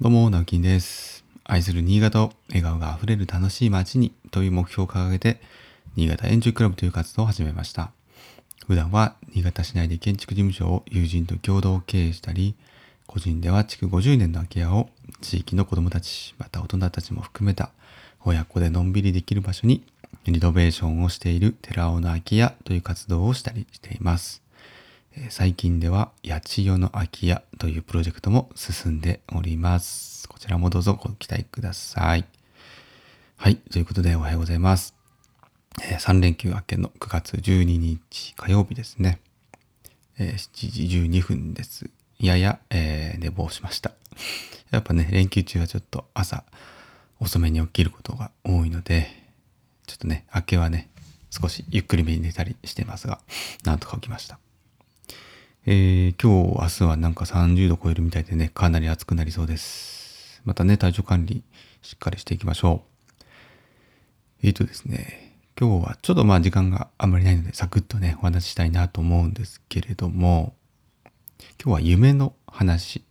どうも、直樹です。愛する新潟を笑顔があふれる楽しい街にという目標を掲げて、新潟エンジョイクラブという活動を始めました。普段は新潟市内で建築事務所を友人と共同経営したり、個人では築50年の空き家を地域の子どもたち、また大人たちも含めた親子でのんびりできる場所にリノベーションをしている寺尾の空き家という活動をしたりしています。最近では八千代の空き家というプロジェクトも進んでおります。こちらもどうぞご期待ください。はい。ということでおはようございます。え3連休明けの9月12日火曜日ですね。えー7時12分です。やや、えー寝坊しました。やっぱね、連休中はちょっと朝遅めに起きることが多いので、ちょっとね、明けはね、少しゆっくりめに寝たりしてますが、なんとか起きました。えー今日、明日はなんか30度超えるみたいでね、かなり暑くなりそうです。またね、体調管理しっかりしていきましょう。えーとですね、今日はちょっとまあ時間があんまりないので、サクッとね、お話ししたいなと思うんですけれども、今日は夢の話。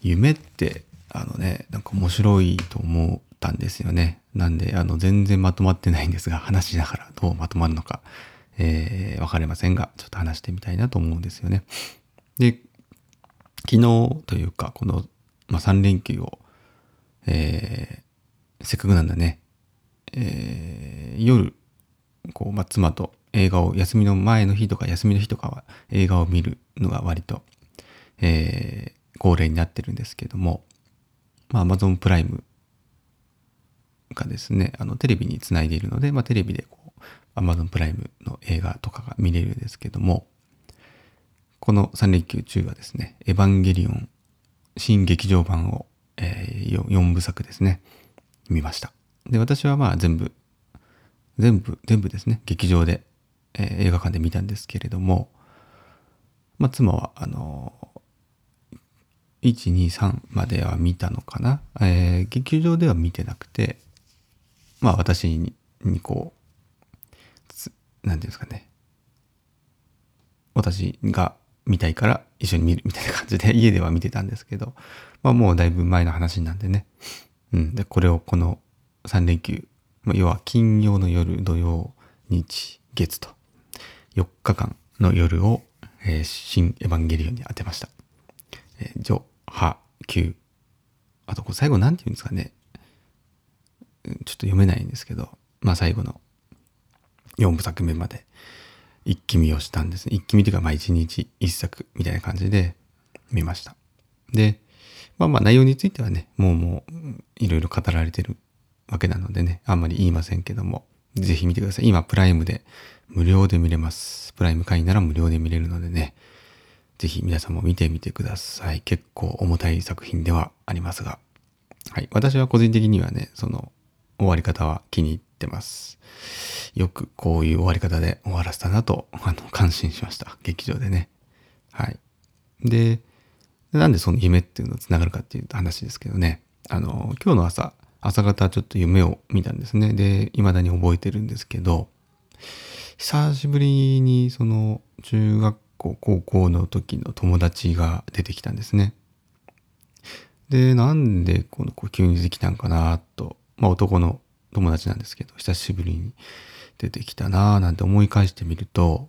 夢って、あのね、なんか面白いと思ったんですよね。なんで、あの、全然まとまってないんですが、話しながらどうまとまるのか、えーわかりませんが、ちょっと話してみたいなと思うんですよね。で、昨日というか、この、まあ、3連休を、えーせっかくなんだね、えー夜、こう、まあ、妻と映画を、休みの前の日とか休みの日とかは映画を見るのが割と、えー恒例になってるんですけども、まあ、Amazon プライムがですね、あの、テレビにつないでいるので、まあ、テレビでこう、Amazon プライムの映画とかが見れるんですけども、この3連休中はですね、エヴァンゲリオン新劇場版を、え4部作ですね、見ました。で、私はまあ全部、全部、全部ですね、劇場で、えー映画館で見たんですけれども、まあ、妻は、あの1、2、3までは見たのかな。えー劇場では見てなくて、まあ私にこう、なんていうんですかね。私が見たいから一緒に見るみたいな感じで 家では見てたんですけど、まあもうだいぶ前の話なんでね。うん。で、これをこの3連休、まあ要は金曜の夜、土曜、日、月と4日間の夜を、えー新エヴァンゲリオンに当てました。えー、ジョ、ハ、キュー。あと、最後なんて言うんですかね。ちょっと読めないんですけど、まあ最後の4部作目まで一気見をしたんですね。一気見というか、まあ一日一作みたいな感じで見ました。で、まあまあ内容についてはね、もうもういろいろ語られてるわけなのでね、あんまり言いませんけども、ぜひ見てください。今、プライムで無料で見れます。プライム会員なら無料で見れるのでね、ぜひ皆さんも見てみてください。結構重たい作品ではありますが。はい。私は個人的にはね、その終わり方は気に入ってます。よくこういう終わり方で終わらせたなと、あの、感心しました。劇場でね。はい。で、なんでその夢っていうのをつながるかっていう話ですけどね。あの、今日の朝、朝方ちょっと夢を見たんですね。で、未だに覚えてるんですけど、久しぶりにその中学校、高校の時の友達が出てきたんですね。で、なんでこの子急に出てきたんかなと、まあ男の友達なんですけど、久しぶりに出てきたなぁなんて思い返してみると、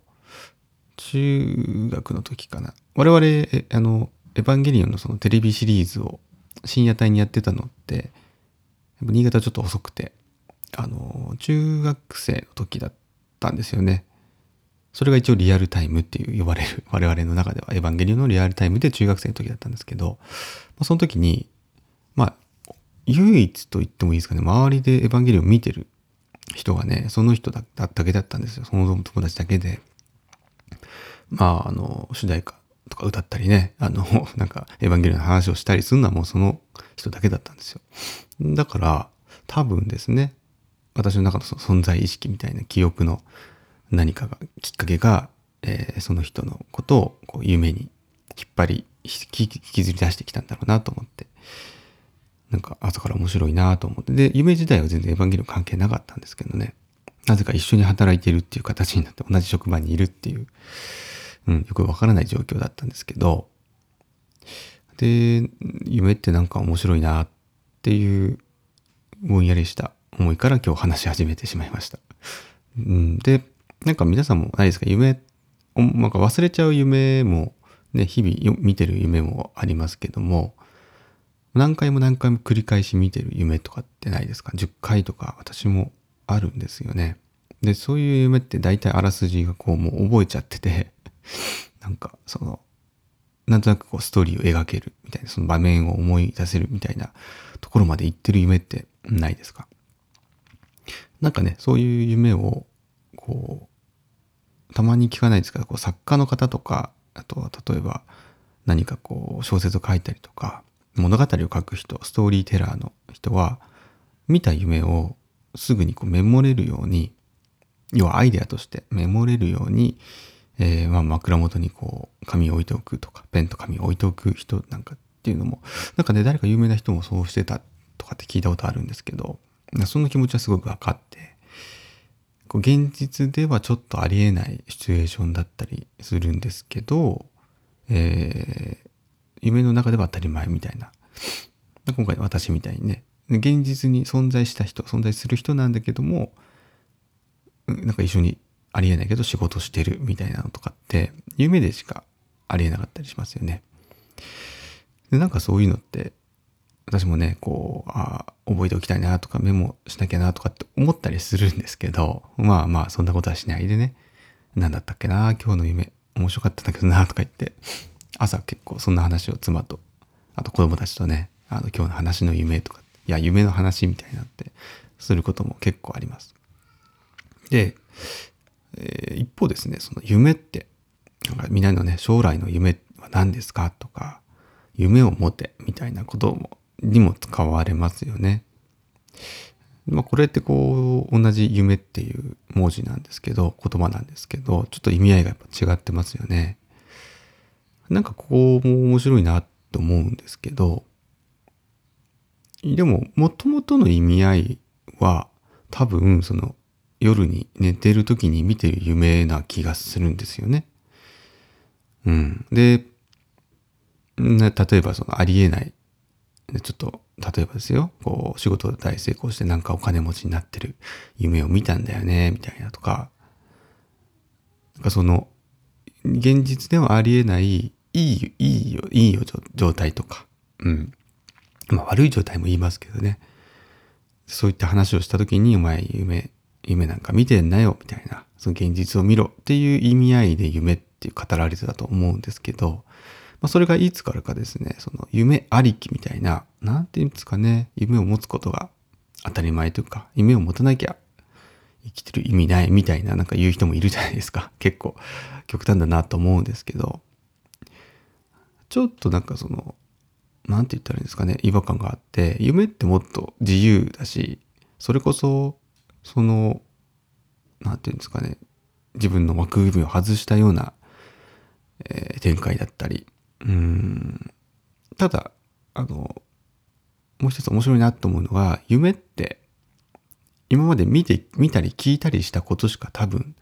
中学の時かな。我々、あの、エヴァンゲリオンのそのテレビシリーズを深夜帯にやってたのって、っ新潟ちょっと遅くて、あの、中学生の時だったんですよね。それが一応リアルタイムっていう呼ばれる、我々の中ではエヴァンゲリオンのリアルタイムで中学生の時だったんですけど、その時に、唯一と言ってもいいですかね、周りでエヴァンゲリオン見てる人がね、その人だだけだったんですよ。その友達だけで。まあ、あの、主題歌とか歌ったりね、あの、なんか、エヴァンゲリオンの話をしたりするのはもうその人だけだったんですよ。だから、多分ですね、私の中のその存在意識みたいな記憶の何かが、きっかけが、えーその人のことをこう夢に引っ張り、引きずり出してきたんだろうなと思って、なんか朝から面白いなと思って、で、夢自体は全然エヴァンゲリオン関係なかったんですけどね、なぜか一緒に働いてるっていう形になって同じ職場にいるっていう、うん、よくわからない状況だったんですけど、で、夢ってなんか面白いなっていうぼんやりした思いから今日話し始めてしまいました。うん、で、なんか皆さんもないですか？夢、なんか忘れちゃう夢もね、日々見てる夢もありますけども、何回も何回も繰り返し見てる夢とかってないですか ?10 回とか私もあるんですよね。で、そういう夢って大体あらすじがこうもう覚えちゃってて、なんかその、なんとなくこうストーリーを描けるみたいな、その場面を思い出せるみたいなところまで行ってる夢ってないですか？なんかね、そういう夢を、こう、たまに聞かないですけど、こう作家の方とか、あとは例えば何かこう小説を書いたりとか、物語を書く人、ストーリーテラーの人は、見た夢をすぐにこうメモれるように、要はアイデアとしてメモれるように、えー、まあ枕元にこう紙を置いておくとか、ペンと紙を置いておく人なんかっていうのも、なんかね、誰か有名な人もそうしてたとかって聞いたことあるんですけど、その気持ちはすごく分かって、こう現実ではちょっとありえないシチュエーションだったりするんですけど、えー、夢の中では当たり前みたいな。今回私みたいにね、現実に存在した人、存在する人なんだけども、なんか一緒にありえないけど仕事してるみたいなのとかって、夢でしかありえなかったりしますよね。で、なんかそういうのって、私もね、こう、あ覚えておきたいなとかメモしなきゃなとかって思ったりするんですけど、まあまあそんなことはしないでね、何だったっけな今日の夢面白かったんだけどなとか言って、朝結構そんな話を妻と、あと子供たちとね、あの今日の話の夢とか、いや、夢の話みたいになってすることも結構あります。で、えー、一方ですね、その夢って、なんかみんなのね、将来の夢は何ですかとか、夢を持てみたいなこともにも使われますよね。まあこれってこう同じ夢っていう文字なんですけど言葉なんですけどちょっと意味合いがやっぱ違ってますよね。なんかここも面白いなと思うんですけど、でも、もともとの意味合いは、多分、その、夜に寝てる時に見てる夢な気がするんですよね。うん。で、例えばそのありえない、ちょっと、例えばですよ、こう、仕事で大成功してなんかお金持ちになってる夢を見たんだよね、みたいなとか、なんかその、現実ではありえないいいよ、いいよ、いいよ状態とか、うん。まあ悪い状態も言いますけどね。そういった話をした時に、お前夢、夢なんか見てんなよ、みたいな、その現実を見ろっていう意味合いで夢っていう語られてたと思うんですけど、まあそれがいつからかですね、その夢ありきみたいな、なんていうんですかね、夢を持つことが当たり前というか、夢を持たなきゃ生きてる意味ないみたいななんか言う人もいるじゃないですか。結構極端だなと思うんですけど、ちょっとなんかその、なんて言ったらいいんですかね、違和感があって、夢ってもっと自由だし、それこそ、その、なんて言うんですかね、自分の枠組みを外したような、えー、展開だったり、うん、ただ、あの、もう一つ面白いなと思うのが、夢って、今まで見て、見たり聞いたりしたことしか多分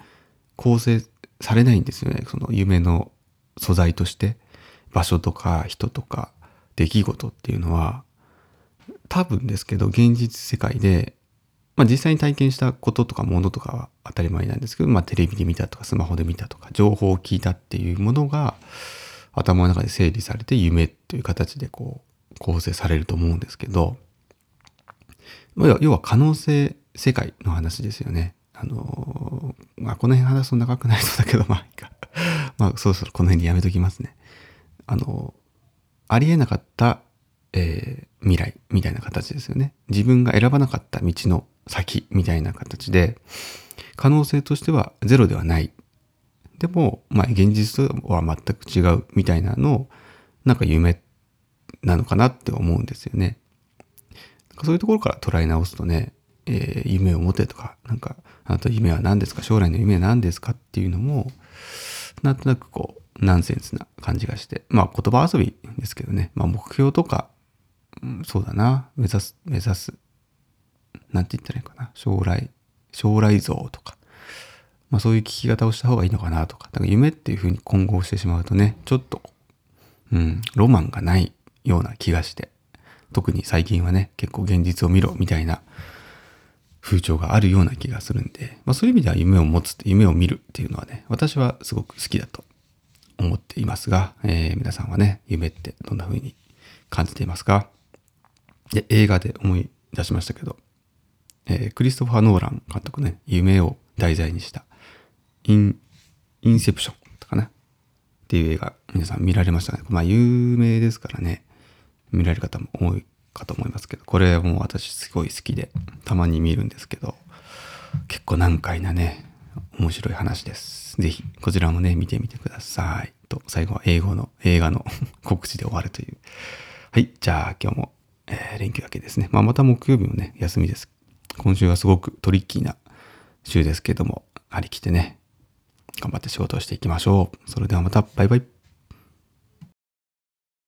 構成されないんですよね。その夢の素材として。場所とか人とか出来事っていうのは多分ですけど現実世界で、まあ、実際に体験したこととかものとかは当たり前なんですけど、まあ、テレビで見たとかスマホで見たとか情報を聞いたっていうものが頭の中で整理されて夢という形でこう構成されると思うんですけど要は可能性世界の話ですよね。あのまあこの辺話すと長くなりそうだけどまあいいか。まあそろそろこの辺でやめときますね。あの、ありえなかった、えー、未来みたいな形ですよね。自分が選ばなかった道の先みたいな形で、可能性としてはゼロではない。でも、まあ、現実とは全く違うみたいなのを、なんか夢なのかなって思うんですよね。そういうところから捉え直すとね、えー、夢を持てとか、なんか、あなた夢は何ですか？将来の夢は何ですか？っていうのも、なんとなくこう、ナンセンスな感じがして。まあ言葉遊びですけどね。まあ目標とか、うん、そうだな。目指す、目指す。なんて言ったらいいかな。将来、将来像とか。まあそういう聞き方をした方がいいのかなとか。だから夢っていうふうに混合してしまうとね、ちょっと、うん、ロマンがないような気がして、特に最近はね、結構現実を見ろみたいな風潮があるような気がするんで、まあそういう意味では夢を持つって、夢を見るっていうのはね、私はすごく好きだと思っていますが、えー、皆さんはね、夢ってどんな風に感じていますか？で、映画で思い出しましたけど、えー、クリストファー・ノーラン監督ね、夢を題材にしたイン、インセプションとかなっていう映画、皆さん見られましたね。まあ有名ですからね、見られる方も多いかと思いますけど、これもう私すごい好きで、たまに見るんですけど、結構難解なね、面白い話です。ぜひ、こちらもね、見てみてください。と、最後は英語の、映画の 告知で終わるという。はい、じゃあ今日も、えー、連休明けですね。まあまた木曜日もね、休みです。今週はすごくトリッキーな週ですけども、張り切ってね、頑張って仕事をしていきましょう。それではまた、バイバイ。